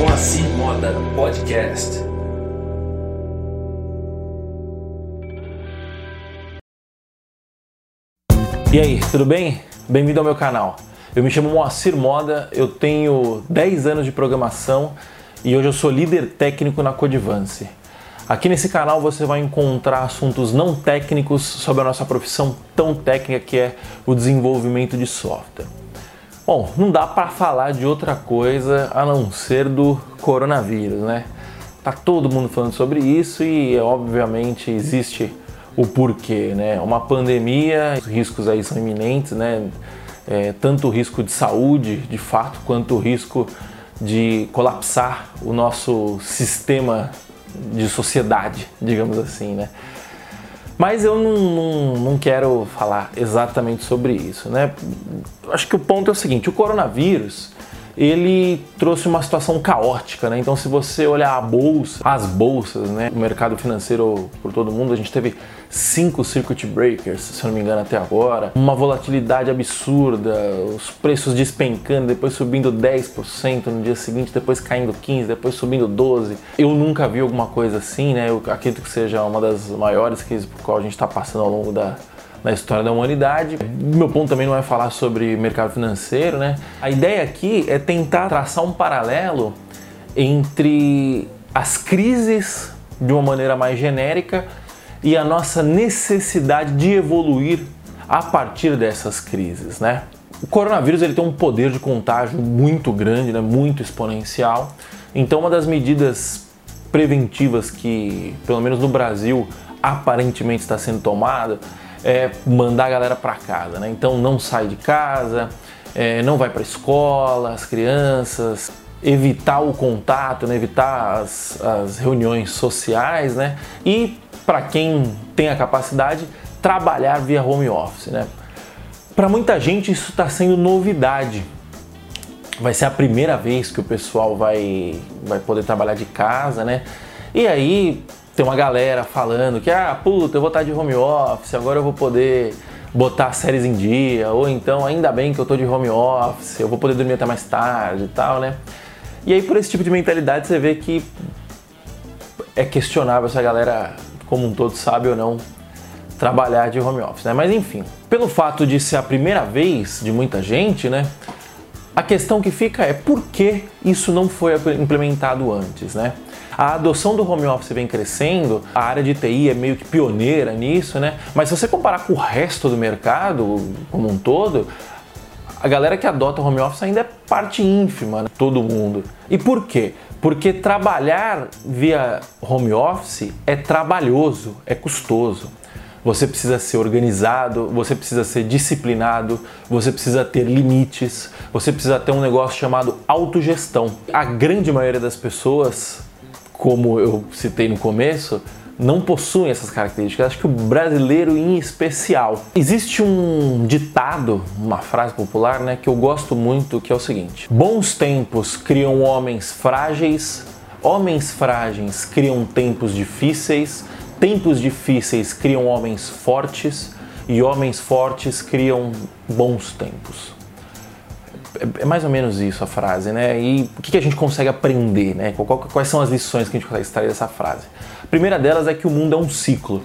Moacir Moda Podcast. E aí, tudo bem? Bem-vindo ao meu canal. Eu me chamo Moacir Moda, eu tenho 10 anos de programação e hoje eu sou líder técnico na Codivance. Aqui nesse canal você vai encontrar assuntos não técnicos sobre a nossa profissão tão técnica que é o desenvolvimento de software. Bom, não dá para falar de outra coisa a não ser do coronavírus, né? Tá todo mundo falando sobre isso e obviamente existe o porquê, né? Uma pandemia, os riscos aí são iminentes, né? É, tanto o risco de saúde, de fato, quanto o risco de colapsar o nosso sistema de sociedade, digamos assim, né? Mas eu não, não, não, quero falar exatamente sobre isso, né? Acho que o ponto é o seguinte: o coronavírus ele trouxe uma situação caótica, né? Então, se você olhar a bolsa, as bolsas, né, o mercado financeiro por todo mundo, a gente teve cinco circuit breakers, se eu não me engano, até agora, uma volatilidade absurda, os preços despencando, depois subindo 10% no dia seguinte, depois caindo 15%, depois subindo 12%. Eu nunca vi alguma coisa assim, né? Eu acredito que seja uma das maiores crises por qual a gente está passando ao longo da, na história da humanidade. Meu ponto também não é falar sobre mercado financeiro, né? A ideia aqui é tentar traçar um paralelo entre as crises de uma maneira mais genérica e a nossa necessidade de evoluir a partir dessas crises, né? O coronavírus ele tem um poder de contágio muito grande, né? muito exponencial. Então, uma das medidas preventivas que, pelo menos no Brasil, aparentemente está sendo tomada é mandar a galera para casa, né? Então não sai de casa, é, não vai para escola, as crianças, evitar o contato, né? evitar as, as reuniões sociais, né? E para quem tem a capacidade, trabalhar via home office, né? Para muita gente isso está sendo novidade. Vai ser a primeira vez que o pessoal vai, vai poder trabalhar de casa, né? E aí tem uma galera falando que, ah, puta, eu vou estar de home office, agora eu vou poder botar séries em dia, ou então, ainda bem que eu tô de home office, eu vou poder dormir até mais tarde e tal, né? E aí, por esse tipo de mentalidade, você vê que é questionável se a galera, como um todo, sabe ou não trabalhar de home office, né? Mas enfim, pelo fato de ser a primeira vez de muita gente, né? A questão que fica é por que isso não foi implementado antes, né? A adoção do home office vem crescendo, a área de TI é meio que pioneira nisso, né? Mas se você comparar com o resto do mercado como um todo, a galera que adota home office ainda é parte ínfima, né? todo mundo. E por quê? Porque trabalhar via home office é trabalhoso, é custoso. Você precisa ser organizado, você precisa ser disciplinado, você precisa ter limites, você precisa ter um negócio chamado autogestão. A grande maioria das pessoas como eu citei no começo, não possuem essas características. Acho que o brasileiro em especial. Existe um ditado, uma frase popular, né, que eu gosto muito, que é o seguinte: Bons tempos criam homens frágeis, homens frágeis criam tempos difíceis, tempos difíceis criam homens fortes e homens fortes criam bons tempos é mais ou menos isso a frase, né? E o que a gente consegue aprender, né? Quais são as lições que a gente consegue extrair dessa frase? A primeira delas é que o mundo é um ciclo.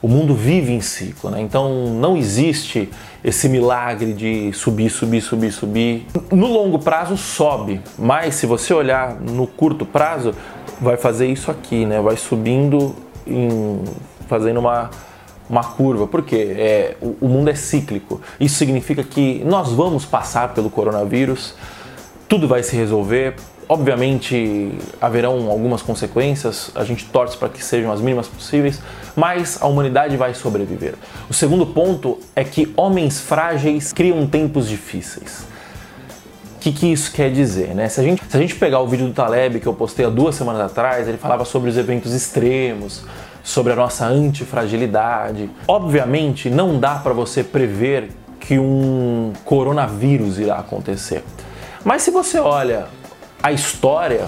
O mundo vive em ciclo, né? Então não existe esse milagre de subir, subir, subir, subir. No longo prazo sobe, mas se você olhar no curto prazo, vai fazer isso aqui, né? Vai subindo, em, fazendo uma uma curva, porque é, o, o mundo é cíclico. Isso significa que nós vamos passar pelo coronavírus, tudo vai se resolver. Obviamente haverão algumas consequências, a gente torce para que sejam as mínimas possíveis, mas a humanidade vai sobreviver. O segundo ponto é que homens frágeis criam tempos difíceis. O que, que isso quer dizer? Né? Se, a gente, se a gente pegar o vídeo do Taleb que eu postei há duas semanas atrás, ele falava sobre os eventos extremos, sobre a nossa antifragilidade. Obviamente, não dá para você prever que um coronavírus irá acontecer. Mas se você olha a história,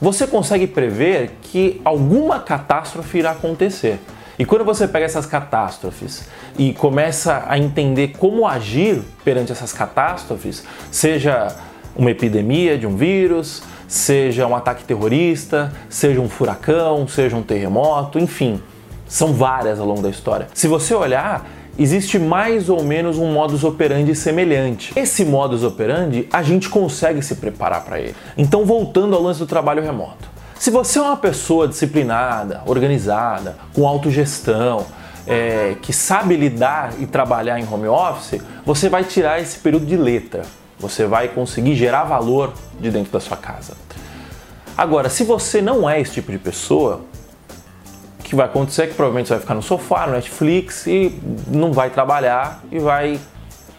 você consegue prever que alguma catástrofe irá acontecer. E quando você pega essas catástrofes e começa a entender como agir perante essas catástrofes, seja uma epidemia de um vírus, seja um ataque terrorista, seja um furacão, seja um terremoto, enfim, são várias ao longo da história. Se você olhar, existe mais ou menos um modus operandi semelhante. Esse modus operandi, a gente consegue se preparar para ele. Então, voltando ao lance do trabalho remoto. Se você é uma pessoa disciplinada, organizada, com autogestão, é, que sabe lidar e trabalhar em home office, você vai tirar esse período de letra. Você vai conseguir gerar valor de dentro da sua casa. Agora, se você não é esse tipo de pessoa, o que vai acontecer é que provavelmente você vai ficar no sofá, no Netflix e não vai trabalhar e vai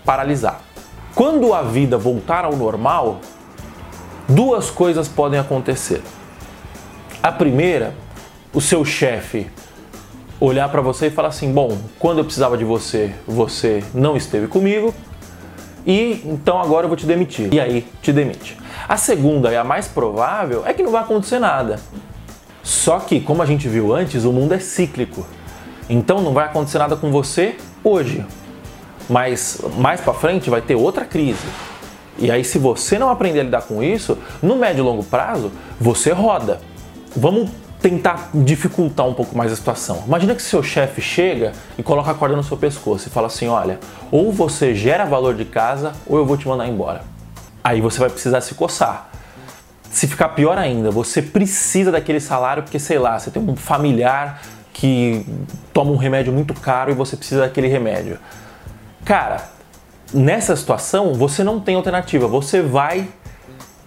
paralisar. Quando a vida voltar ao normal, duas coisas podem acontecer. A primeira, o seu chefe olhar para você e falar assim: bom, quando eu precisava de você, você não esteve comigo, e então agora eu vou te demitir. E aí te demite. A segunda e a mais provável é que não vai acontecer nada. Só que, como a gente viu antes, o mundo é cíclico. Então não vai acontecer nada com você hoje. Mas mais para frente vai ter outra crise. E aí, se você não aprender a lidar com isso, no médio e longo prazo, você roda. Vamos tentar dificultar um pouco mais a situação. Imagina que seu chefe chega e coloca a corda no seu pescoço e fala assim: olha, ou você gera valor de casa ou eu vou te mandar embora. Aí você vai precisar se coçar. Se ficar pior ainda, você precisa daquele salário porque, sei lá, você tem um familiar que toma um remédio muito caro e você precisa daquele remédio. Cara, nessa situação você não tem alternativa, você vai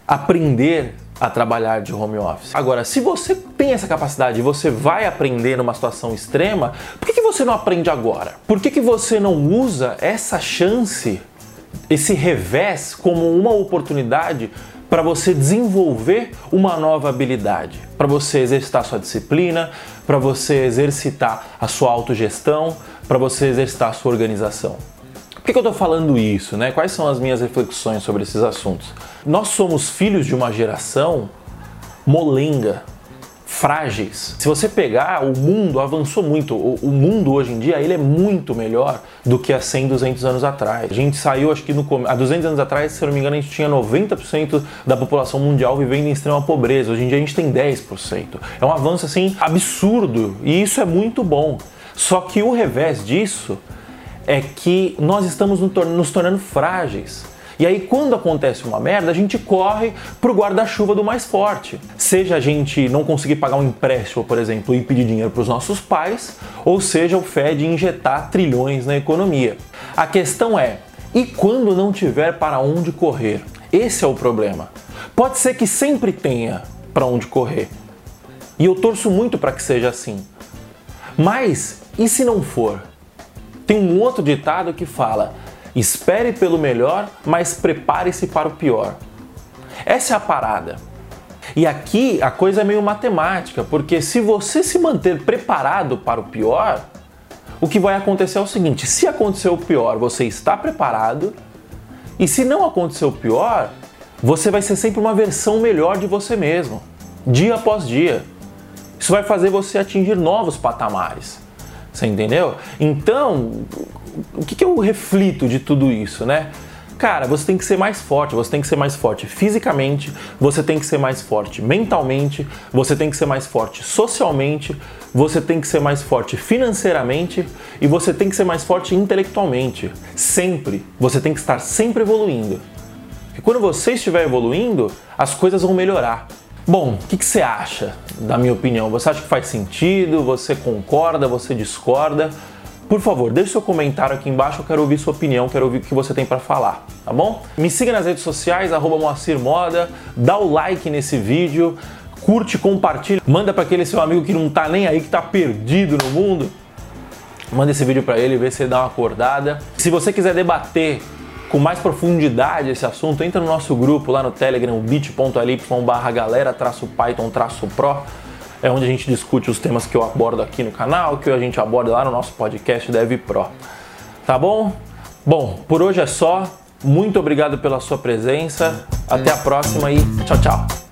aprender a trabalhar de home office. Agora, se você tem essa capacidade e você vai aprender numa situação extrema, por que, você não aprende agora? Por que, que você não usa essa chance, esse revés, como uma oportunidade para você desenvolver uma nova habilidade, para você exercitar sua disciplina, para você exercitar a sua autogestão, para você exercitar a sua organização? Por que, que eu estou falando isso? Né? Quais são as minhas reflexões sobre esses assuntos? Nós somos filhos de uma geração molenga, frágeis. Se você pegar, o mundo avançou muito. O, mundo hoje em dia ele é muito melhor do que há 100, 200 anos atrás. A gente saiu, acho que no, há 200 anos atrás, se eu não me engano, a gente tinha 90% da população mundial vivendo em extrema pobreza. Hoje em dia a gente tem 10%. É um avanço assim absurdo e isso é muito bom. Só que o revés disso é que nós estamos nos tornando frágeis. E aí, quando acontece uma merda, a gente corre pro guarda-chuva do mais forte. Seja a gente não conseguir pagar um empréstimo, por exemplo, e pedir dinheiro para os nossos pais, ou seja o Fed injetar trilhões na economia. A questão é: e quando não tiver para onde correr? Esse é o problema. Pode ser que sempre tenha para onde correr. E eu torço muito para que seja assim. Mas e se não for? Tem um outro ditado que fala: espere pelo melhor, mas prepare-se para o pior. Essa é a parada. E aqui a coisa é meio matemática, porque se você se manter preparado para o pior, o que vai acontecer é o seguinte: se acontecer o pior, você está preparado, e se não acontecer o pior, você vai ser sempre uma versão melhor de você mesmo, dia após dia. Isso vai fazer você atingir novos patamares. Você entendeu? Então, o que, que eu reflito de tudo isso, né? Cara, você tem que ser mais forte, você tem que ser mais forte fisicamente, você tem que ser mais forte mentalmente, você tem que ser mais forte socialmente, você tem que ser mais forte financeiramente e você tem que ser mais forte intelectualmente. Sempre. Você tem que estar sempre evoluindo. E quando você estiver evoluindo, as coisas vão melhorar. Bom, o que, que, você acha da minha opinião? Você acha que faz sentido? Você concorda? Você discorda? Por favor, deixe seu comentário aqui embaixo, eu quero ouvir sua opinião, quero ouvir o que você tem para falar, tá bom? Me siga nas redes sociais, arroba Moacir Moda, dá o like nesse vídeo, curte, compartilha, manda para aquele seu amigo que não tá nem aí, que tá perdido no mundo. Manda esse vídeo para ele, vê se ele dá uma acordada. Se você quiser debater com mais profundidade esse assunto, entra no nosso grupo lá no Telegram, bit.ly barra galera traço Python traço Pro. É onde a gente discute os temas que eu abordo aqui no canal, que a gente aborda lá no nosso podcast Dev Pro. Tá bom? Bom, por hoje é só. Muito obrigado pela sua presença. Até a próxima e tchau, tchau.